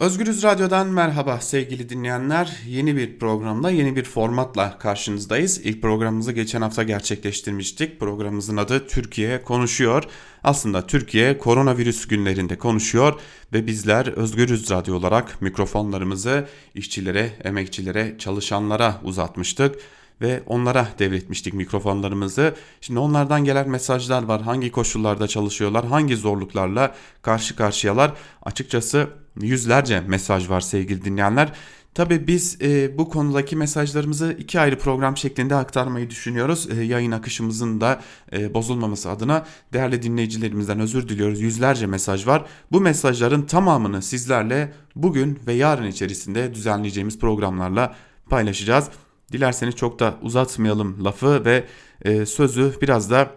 Özgürüz Radyo'dan merhaba sevgili dinleyenler. Yeni bir programda, yeni bir formatla karşınızdayız. İlk programımızı geçen hafta gerçekleştirmiştik. Programımızın adı Türkiye Konuşuyor. Aslında Türkiye koronavirüs günlerinde konuşuyor ve bizler Özgürüz Radyo olarak mikrofonlarımızı işçilere, emekçilere, çalışanlara uzatmıştık ve onlara devretmiştik mikrofonlarımızı. Şimdi onlardan gelen mesajlar var. Hangi koşullarda çalışıyorlar, hangi zorluklarla karşı karşıyalar. Açıkçası yüzlerce mesaj var sevgili dinleyenler. Tabii biz e, bu konudaki mesajlarımızı iki ayrı program şeklinde aktarmayı düşünüyoruz. E, yayın akışımızın da e, bozulmaması adına değerli dinleyicilerimizden özür diliyoruz. Yüzlerce mesaj var. Bu mesajların tamamını sizlerle bugün ve yarın içerisinde düzenleyeceğimiz programlarla paylaşacağız. Dilerseniz çok da uzatmayalım lafı ve e, sözü biraz da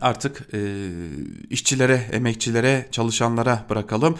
artık e, işçilere, emekçilere, çalışanlara bırakalım.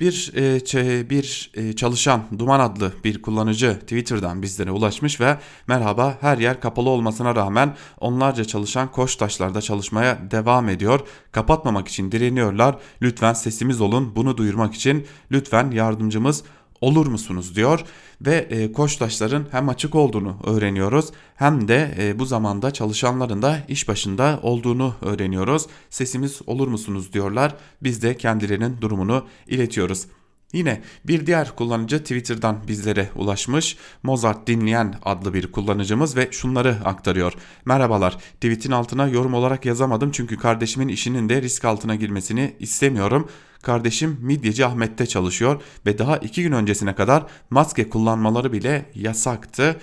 Bir e, bir e, çalışan Duman adlı bir kullanıcı Twitter'dan bizlere ulaşmış ve merhaba her yer kapalı olmasına rağmen onlarca çalışan Koçtaşlar'da çalışmaya devam ediyor. Kapatmamak için direniyorlar. Lütfen sesimiz olun. Bunu duyurmak için lütfen yardımcımız olur musunuz diyor ve e, Koçtaşların hem açık olduğunu öğreniyoruz hem de e, bu zamanda çalışanların da iş başında olduğunu öğreniyoruz. Sesimiz olur musunuz diyorlar. Biz de kendilerinin durumunu iletiyoruz. Yine bir diğer kullanıcı Twitter'dan bizlere ulaşmış. Mozart dinleyen adlı bir kullanıcımız ve şunları aktarıyor. Merhabalar. Tweet'in altına yorum olarak yazamadım çünkü kardeşimin işinin de risk altına girmesini istemiyorum. Kardeşim Midyeci Ahmet'te çalışıyor ve daha iki gün öncesine kadar maske kullanmaları bile yasaktı.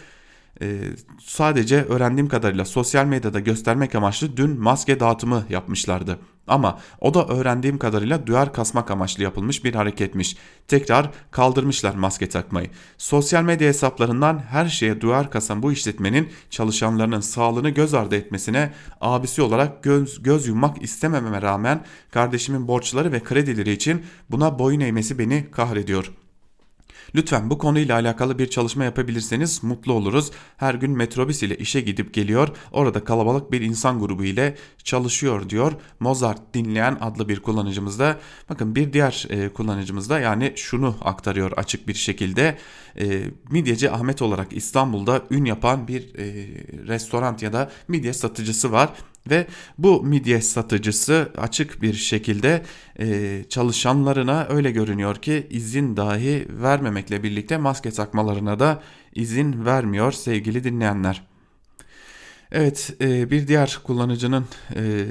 Ee, sadece öğrendiğim kadarıyla sosyal medyada göstermek amaçlı dün maske dağıtımı yapmışlardı. Ama o da öğrendiğim kadarıyla duyar kasmak amaçlı yapılmış bir hareketmiş. Tekrar kaldırmışlar maske takmayı. Sosyal medya hesaplarından her şeye duyar kasan bu işletmenin çalışanlarının sağlığını göz ardı etmesine abisi olarak göz, göz yummak istemememe rağmen kardeşimin borçları ve kredileri için buna boyun eğmesi beni kahrediyor.'' Lütfen bu konuyla alakalı bir çalışma yapabilirseniz mutlu oluruz. Her gün metrobüs ile işe gidip geliyor. Orada kalabalık bir insan grubu ile çalışıyor diyor. Mozart dinleyen adlı bir kullanıcımız da. Bakın bir diğer e, kullanıcımız da yani şunu aktarıyor açık bir şekilde. E, midyeci Ahmet olarak İstanbul'da ün yapan bir e, restoran ya da midye satıcısı var ve bu midye satıcısı açık bir şekilde e, çalışanlarına öyle görünüyor ki izin dahi vermemekle birlikte maske takmalarına da izin vermiyor sevgili dinleyenler. Evet e, bir diğer kullanıcının e,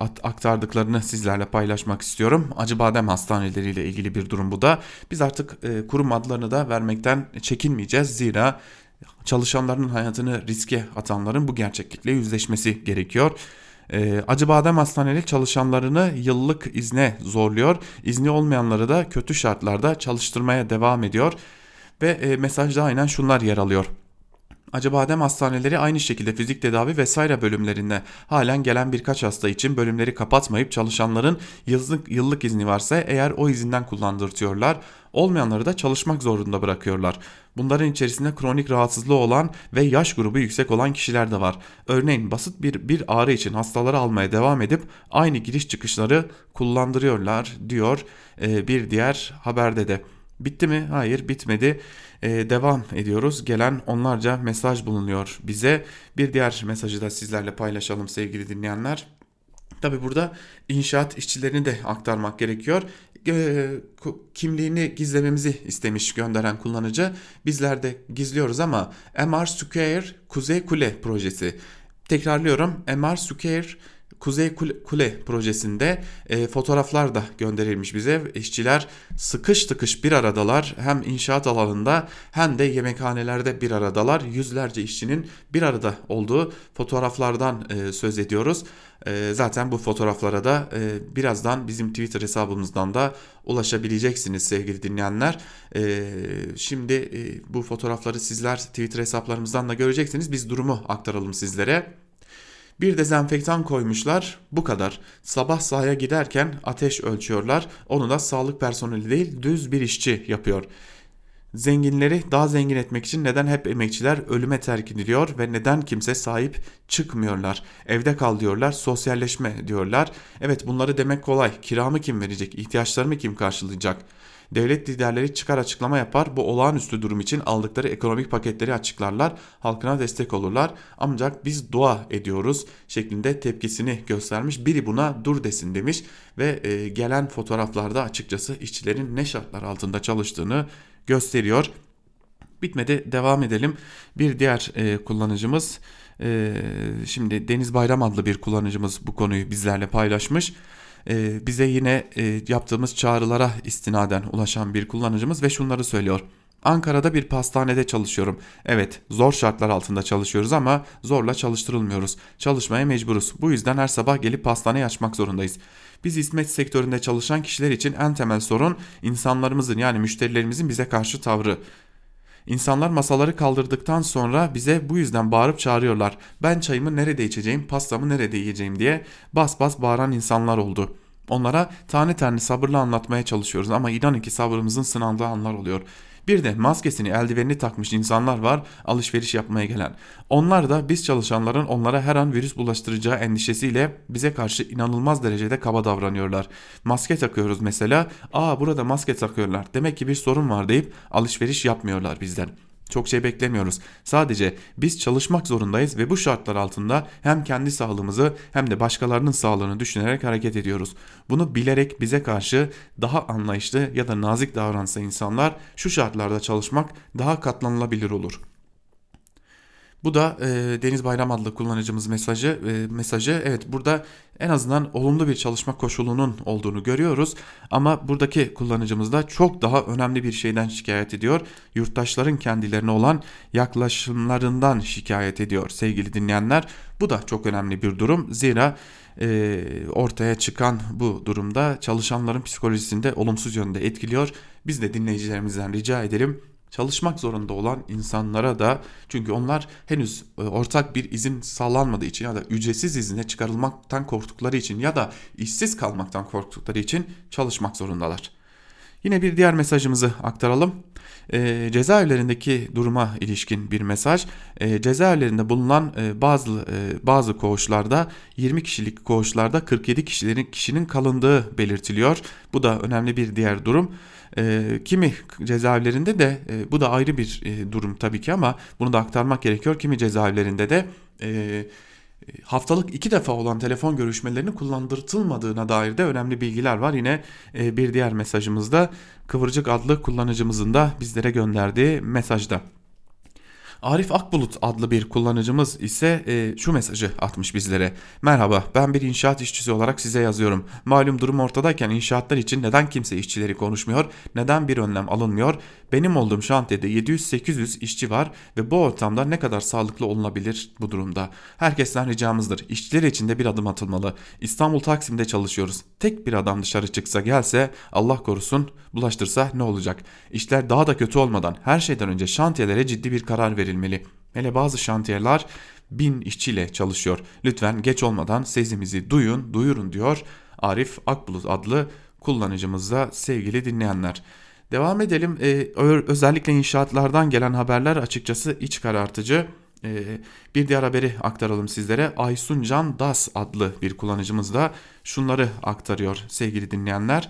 aktardıklarını sizlerle paylaşmak istiyorum. Acıbadem hastaneleriyle ilgili bir durum bu da. Biz artık e, kurum adlarını da vermekten çekinmeyeceğiz. Zira çalışanların hayatını riske atanların bu gerçeklikle yüzleşmesi gerekiyor. E, Acıbadem Hastanelik çalışanlarını yıllık izne zorluyor. İzni olmayanları da kötü şartlarda çalıştırmaya devam ediyor. Ve e, mesajda aynen şunlar yer alıyor. Acıbadem hastaneleri aynı şekilde fizik tedavi vesaire bölümlerinde halen gelen birkaç hasta için bölümleri kapatmayıp çalışanların yıllık, yıllık izni varsa eğer o izinden kullandırtıyorlar. Olmayanları da çalışmak zorunda bırakıyorlar. Bunların içerisinde kronik rahatsızlığı olan ve yaş grubu yüksek olan kişiler de var. Örneğin basit bir, bir ağrı için hastaları almaya devam edip aynı giriş çıkışları kullandırıyorlar diyor e, bir diğer haberde de. Bitti mi? Hayır bitmedi. Ee, devam ediyoruz. Gelen onlarca mesaj bulunuyor bize. Bir diğer mesajı da sizlerle paylaşalım sevgili dinleyenler. Tabi burada inşaat işçilerini de aktarmak gerekiyor. E, kimliğini gizlememizi istemiş gönderen kullanıcı. Bizler de gizliyoruz ama MR Square Kuzey Kule projesi. Tekrarlıyorum MR Square Kuzey Kule projesinde e, fotoğraflar da gönderilmiş bize. İşçiler sıkış tıkış bir aradalar. Hem inşaat alanında hem de yemekhanelerde bir aradalar. Yüzlerce işçinin bir arada olduğu fotoğraflardan e, söz ediyoruz. E, zaten bu fotoğraflara da e, birazdan bizim Twitter hesabımızdan da ulaşabileceksiniz sevgili dinleyenler. E, şimdi e, bu fotoğrafları sizler Twitter hesaplarımızdan da göreceksiniz. Biz durumu aktaralım sizlere. Bir dezenfektan koymuşlar bu kadar. Sabah sahaya giderken ateş ölçüyorlar. Onu da sağlık personeli değil düz bir işçi yapıyor. Zenginleri daha zengin etmek için neden hep emekçiler ölüme terk ediliyor ve neden kimse sahip çıkmıyorlar? Evde kal diyorlar, sosyalleşme diyorlar. Evet bunları demek kolay. Kiramı kim verecek? İhtiyaçlarımı kim karşılayacak? Devlet liderleri çıkar açıklama yapar. Bu olağanüstü durum için aldıkları ekonomik paketleri açıklarlar. Halkına destek olurlar. Ancak biz dua ediyoruz şeklinde tepkisini göstermiş. Biri buna dur desin demiş ve e, gelen fotoğraflarda açıkçası işçilerin ne şartlar altında çalıştığını gösteriyor. Bitmedi devam edelim. Bir diğer e, kullanıcımız e, şimdi Deniz Bayram adlı bir kullanıcımız bu konuyu bizlerle paylaşmış. E, bize yine e, yaptığımız çağrılara istinaden ulaşan bir kullanıcımız ve şunları söylüyor. Ankara'da bir pastanede çalışıyorum. Evet zor şartlar altında çalışıyoruz ama zorla çalıştırılmıyoruz. Çalışmaya mecburuz. Bu yüzden her sabah gelip pastaneyi açmak zorundayız. Biz hizmet sektöründe çalışan kişiler için en temel sorun insanlarımızın yani müşterilerimizin bize karşı tavrı. İnsanlar masaları kaldırdıktan sonra bize bu yüzden bağırıp çağırıyorlar. Ben çayımı nerede içeceğim, pastamı nerede yiyeceğim diye bas bas bağıran insanlar oldu. Onlara tane tane sabırla anlatmaya çalışıyoruz ama inanın ki sabrımızın sınandığı anlar oluyor. Bir de maskesini eldivenini takmış insanlar var alışveriş yapmaya gelen. Onlar da biz çalışanların onlara her an virüs bulaştıracağı endişesiyle bize karşı inanılmaz derecede kaba davranıyorlar. Maske takıyoruz mesela. Aa burada maske takıyorlar. Demek ki bir sorun var deyip alışveriş yapmıyorlar bizden. Çok şey beklemiyoruz. Sadece biz çalışmak zorundayız ve bu şartlar altında hem kendi sağlığımızı hem de başkalarının sağlığını düşünerek hareket ediyoruz. Bunu bilerek bize karşı daha anlayışlı ya da nazik davransa insanlar şu şartlarda çalışmak daha katlanılabilir olur. Bu da e, Deniz Bayram adlı kullanıcımız mesajı. E, mesajı evet burada en azından olumlu bir çalışma koşulunun olduğunu görüyoruz. Ama buradaki kullanıcımız da çok daha önemli bir şeyden şikayet ediyor. Yurttaşların kendilerine olan yaklaşımlarından şikayet ediyor sevgili dinleyenler. Bu da çok önemli bir durum. Zira e, ortaya çıkan bu durumda çalışanların psikolojisinde olumsuz yönde etkiliyor. Biz de dinleyicilerimizden rica edelim çalışmak zorunda olan insanlara da çünkü onlar henüz e, ortak bir izin sağlanmadığı için ya da ücretsiz izine çıkarılmaktan korktukları için ya da işsiz kalmaktan korktukları için çalışmak zorundalar. Yine bir diğer mesajımızı aktaralım. E, cezaevlerindeki duruma ilişkin bir mesaj. E, cezaevlerinde bulunan e, bazı e, bazı koğuşlarda 20 kişilik koğuşlarda 47 kişilerin kişinin kalındığı belirtiliyor. Bu da önemli bir diğer durum. E, kimi cezaevlerinde de e, bu da ayrı bir e, durum tabii ki ama bunu da aktarmak gerekiyor. Kimi cezaevlerinde de e, haftalık iki defa olan telefon görüşmelerinin kullandırtılmadığına dair de önemli bilgiler var. Yine e, bir diğer mesajımızda Kıvırcık adlı kullanıcımızın da bizlere gönderdiği mesajda. Arif Akbulut adlı bir kullanıcımız ise e, şu mesajı atmış bizlere. Merhaba ben bir inşaat işçisi olarak size yazıyorum. Malum durum ortadayken inşaatlar için neden kimse işçileri konuşmuyor, neden bir önlem alınmıyor? Benim olduğum şantiyede 700-800 işçi var ve bu ortamda ne kadar sağlıklı olunabilir bu durumda? Herkesten ricamızdır. İşçiler için de bir adım atılmalı. İstanbul Taksim'de çalışıyoruz. Tek bir adam dışarı çıksa gelse Allah korusun bulaştırsa ne olacak? İşler daha da kötü olmadan her şeyden önce şantiyelere ciddi bir karar verilmeli. Hele bazı şantiyeler bin işçiyle çalışıyor. Lütfen geç olmadan sesimizi duyun, duyurun diyor Arif Akbulut adlı kullanıcımızda sevgili dinleyenler. Devam edelim. Ee, özellikle inşaatlardan gelen haberler açıkçası iç karartıcı. Ee, bir diğer haberi aktaralım sizlere. Aysun Can Das adlı bir kullanıcımız da şunları aktarıyor sevgili dinleyenler.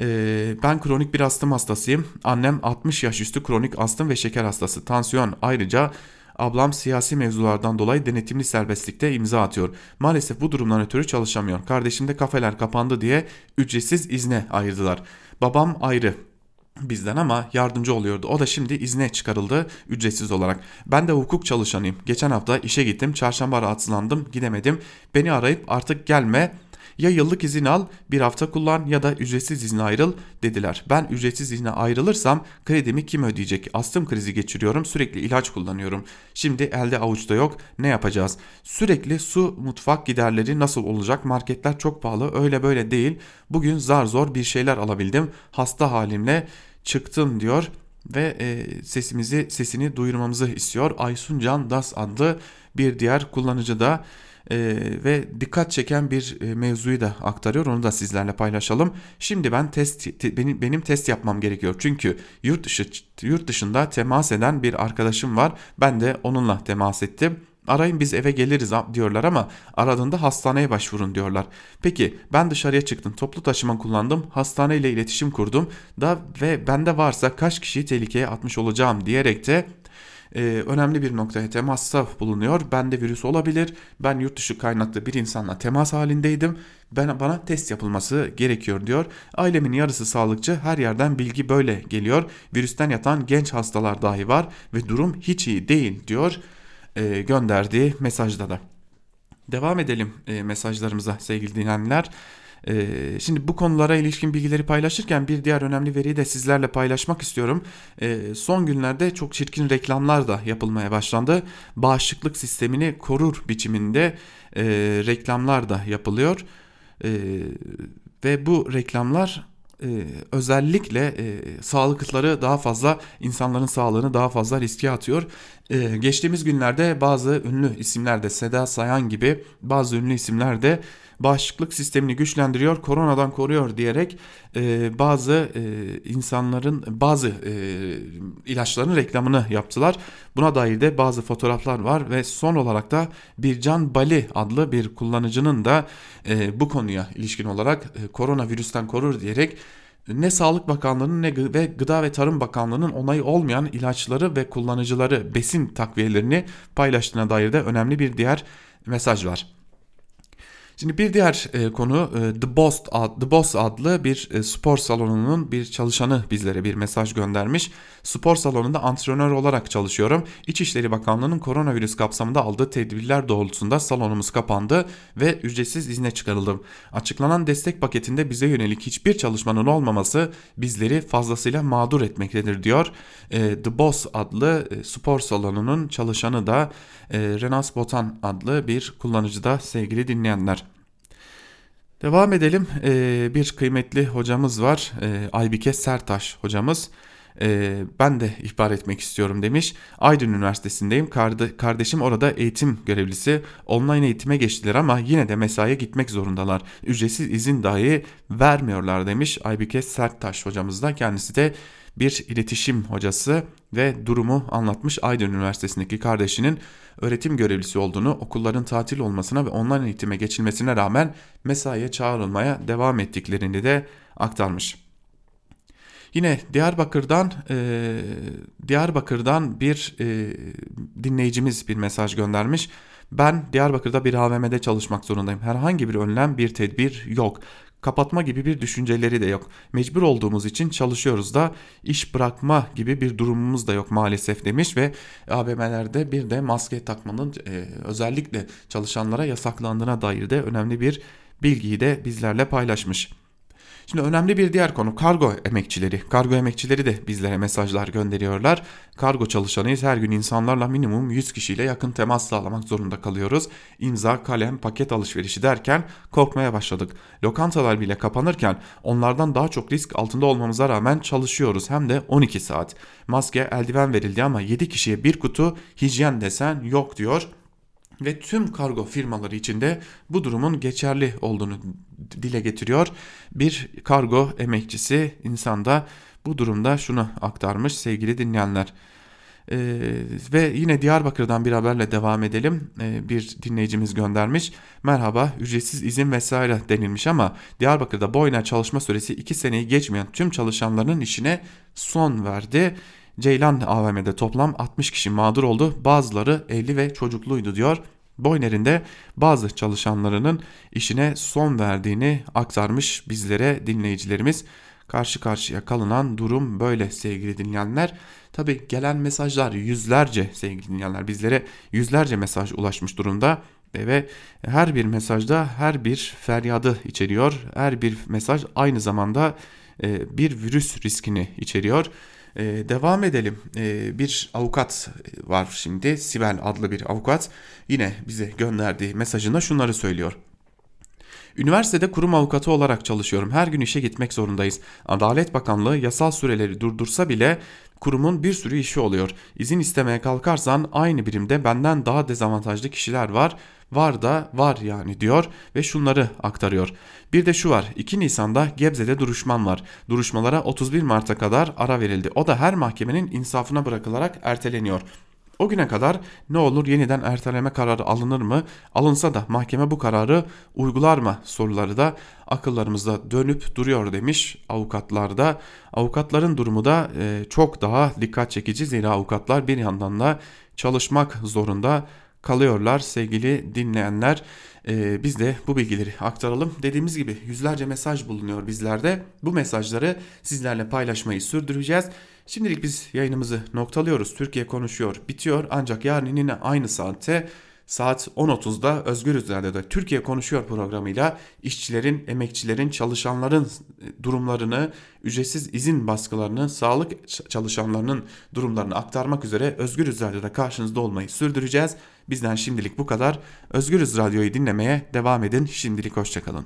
Ee, ben kronik bir astım hastasıyım. Annem 60 yaş üstü kronik astım ve şeker hastası. Tansiyon ayrıca Ablam siyasi mevzulardan dolayı denetimli serbestlikte imza atıyor. Maalesef bu durumdan ötürü çalışamıyor. Kardeşim de kafeler kapandı diye ücretsiz izne ayırdılar. Babam ayrı bizden ama yardımcı oluyordu. O da şimdi izne çıkarıldı ücretsiz olarak. Ben de hukuk çalışanıyım. Geçen hafta işe gittim. Çarşamba rahatsızlandım. Gidemedim. Beni arayıp artık gelme ya yıllık izin al bir hafta kullan ya da ücretsiz izne ayrıl dediler. Ben ücretsiz izne ayrılırsam kredimi kim ödeyecek? Astım krizi geçiriyorum sürekli ilaç kullanıyorum. Şimdi elde avuçta yok ne yapacağız? Sürekli su mutfak giderleri nasıl olacak? Marketler çok pahalı öyle böyle değil. Bugün zar zor bir şeyler alabildim. Hasta halimle çıktım diyor ve e, sesimizi sesini duyurmamızı istiyor. Aysun Can Das adlı bir diğer kullanıcı da e, ve dikkat çeken bir e, mevzuyu da aktarıyor. Onu da sizlerle paylaşalım. Şimdi ben test te, benim benim test yapmam gerekiyor. Çünkü yurt dışı yurt dışında temas eden bir arkadaşım var. Ben de onunla temas ettim Arayın biz eve geliriz diyorlar ama aradığında hastaneye başvurun diyorlar. Peki ben dışarıya çıktım toplu taşıma kullandım hastaneyle iletişim kurdum da ve bende varsa kaç kişiyi tehlikeye atmış olacağım diyerek de e, önemli bir noktaya temasta bulunuyor. Bende virüs olabilir. Ben yurt dışı kaynaklı bir insanla temas halindeydim. Ben bana test yapılması gerekiyor diyor. Ailemin yarısı sağlıkçı. Her yerden bilgi böyle geliyor. Virüsten yatan genç hastalar dahi var ve durum hiç iyi değil diyor e, gönderdiği mesajda da. Devam edelim e, mesajlarımıza sevgili dinleyenler. E, şimdi bu konulara ilişkin bilgileri paylaşırken bir diğer önemli veriyi de sizlerle paylaşmak istiyorum. E, son günlerde çok çirkin reklamlar da yapılmaya başlandı. Bağışıklık sistemini korur biçiminde e, reklamlar da yapılıyor. E, ve bu reklamlar e, özellikle e, sağlıkları daha fazla insanların sağlığını daha fazla riske atıyor. Geçtiğimiz günlerde bazı ünlü isimler de Seda Sayan gibi bazı ünlü isimler de bağışıklık sistemini güçlendiriyor, koronadan koruyor diyerek e, bazı e, insanların bazı e, ilaçların reklamını yaptılar. Buna dair de bazı fotoğraflar var ve son olarak da Bircan Bali adlı bir kullanıcının da e, bu konuya ilişkin olarak e, koronavirüsten korur diyerek ne Sağlık Bakanlığı'nın ne ve Gıda ve Tarım Bakanlığı'nın onayı olmayan ilaçları ve kullanıcıları besin takviyelerini paylaştığına dair de önemli bir diğer mesaj var. Şimdi bir diğer e, konu e, The Boss ad, The Boss adlı bir e, spor salonunun bir çalışanı bizlere bir mesaj göndermiş. Spor salonunda antrenör olarak çalışıyorum. İçişleri Bakanlığı'nın koronavirüs kapsamında aldığı tedbirler doğrultusunda salonumuz kapandı ve ücretsiz izne çıkarıldım. Açıklanan destek paketinde bize yönelik hiçbir çalışmanın olmaması bizleri fazlasıyla mağdur etmektedir diyor. E, The Boss adlı e, spor salonunun çalışanı da e, Renas Botan adlı bir kullanıcı da sevgili dinleyenler. Devam edelim. Ee, bir kıymetli hocamız var. Ee, Aybike Sertaş hocamız. Ee, ben de ihbar etmek istiyorum demiş. Aydın Üniversitesi'ndeyim. Karde kardeşim orada eğitim görevlisi. Online eğitime geçtiler ama yine de mesaiye gitmek zorundalar. Ücretsiz izin dahi vermiyorlar demiş Aybike Sertaş hocamız da. Kendisi de bir iletişim hocası ve durumu anlatmış Aydın Üniversitesi'ndeki kardeşinin öğretim görevlisi olduğunu, okulların tatil olmasına ve online eğitime geçilmesine rağmen mesaiye çağrılmaya devam ettiklerini de aktarmış. Yine Diyarbakır'dan e, Diyarbakır'dan bir e, dinleyicimiz bir mesaj göndermiş. Ben Diyarbakır'da bir AVM'de çalışmak zorundayım. Herhangi bir önlem, bir tedbir yok kapatma gibi bir düşünceleri de yok. Mecbur olduğumuz için çalışıyoruz da iş bırakma gibi bir durumumuz da yok maalesef demiş ve AVM'lerde bir de maske takmanın e, özellikle çalışanlara yasaklandığına dair de önemli bir bilgiyi de bizlerle paylaşmış. Şimdi önemli bir diğer konu kargo emekçileri. Kargo emekçileri de bizlere mesajlar gönderiyorlar. Kargo çalışanıyız. Her gün insanlarla minimum 100 kişiyle yakın temas sağlamak zorunda kalıyoruz. İmza, kalem, paket alışverişi derken korkmaya başladık. Lokantalar bile kapanırken onlardan daha çok risk altında olmamıza rağmen çalışıyoruz. Hem de 12 saat. Maske, eldiven verildi ama 7 kişiye bir kutu hijyen desen yok diyor ve tüm kargo firmaları içinde bu durumun geçerli olduğunu dile getiriyor. Bir kargo emekçisi insanda bu durumda şunu aktarmış sevgili dinleyenler. Ee, ve yine Diyarbakır'dan bir haberle devam edelim. Ee, bir dinleyicimiz göndermiş. Merhaba ücretsiz izin vesaire denilmiş ama Diyarbakır'da boyuna çalışma süresi 2 seneyi geçmeyen tüm çalışanların işine son verdi. Ceylan AVM'de toplam 60 kişi mağdur oldu. Bazıları evli ve çocukluydu diyor. Boyner'in de bazı çalışanlarının işine son verdiğini aktarmış bizlere dinleyicilerimiz. Karşı karşıya kalınan durum böyle sevgili dinleyenler. Tabi gelen mesajlar yüzlerce sevgili dinleyenler bizlere yüzlerce mesaj ulaşmış durumda ve her bir mesajda her bir feryadı içeriyor. Her bir mesaj aynı zamanda e, bir virüs riskini içeriyor. Ee, devam edelim. Ee, bir avukat var şimdi. Sibel adlı bir avukat. Yine bize gönderdiği mesajında şunları söylüyor. Üniversitede kurum avukatı olarak çalışıyorum. Her gün işe gitmek zorundayız. Adalet Bakanlığı yasal süreleri durdursa bile kurumun bir sürü işi oluyor. İzin istemeye kalkarsan aynı birimde benden daha dezavantajlı kişiler var. Var da var yani diyor ve şunları aktarıyor. Bir de şu var 2 Nisan'da Gebze'de duruşman var. Duruşmalara 31 Mart'a kadar ara verildi. O da her mahkemenin insafına bırakılarak erteleniyor. O güne kadar ne olur yeniden erteleme kararı alınır mı? Alınsa da mahkeme bu kararı uygular mı? Soruları da akıllarımızda dönüp duruyor demiş avukatlar da. Avukatların durumu da e, çok daha dikkat çekici zira avukatlar bir yandan da çalışmak zorunda kalıyorlar sevgili dinleyenler. Ee, biz de bu bilgileri aktaralım. Dediğimiz gibi yüzlerce mesaj bulunuyor bizlerde. Bu mesajları sizlerle paylaşmayı sürdüreceğiz. Şimdilik biz yayınımızı noktalıyoruz. Türkiye konuşuyor, bitiyor. Ancak yarın yine aynı saatte saat 10.30'da Özgür Radyo'da Türkiye Konuşuyor programıyla işçilerin, emekçilerin, çalışanların durumlarını, ücretsiz izin baskılarını, sağlık çalışanlarının durumlarını aktarmak üzere Özgür Radyo'da karşınızda olmayı sürdüreceğiz. Bizden şimdilik bu kadar. Özgürüz Radyo'yu dinlemeye devam edin. Şimdilik hoşçakalın.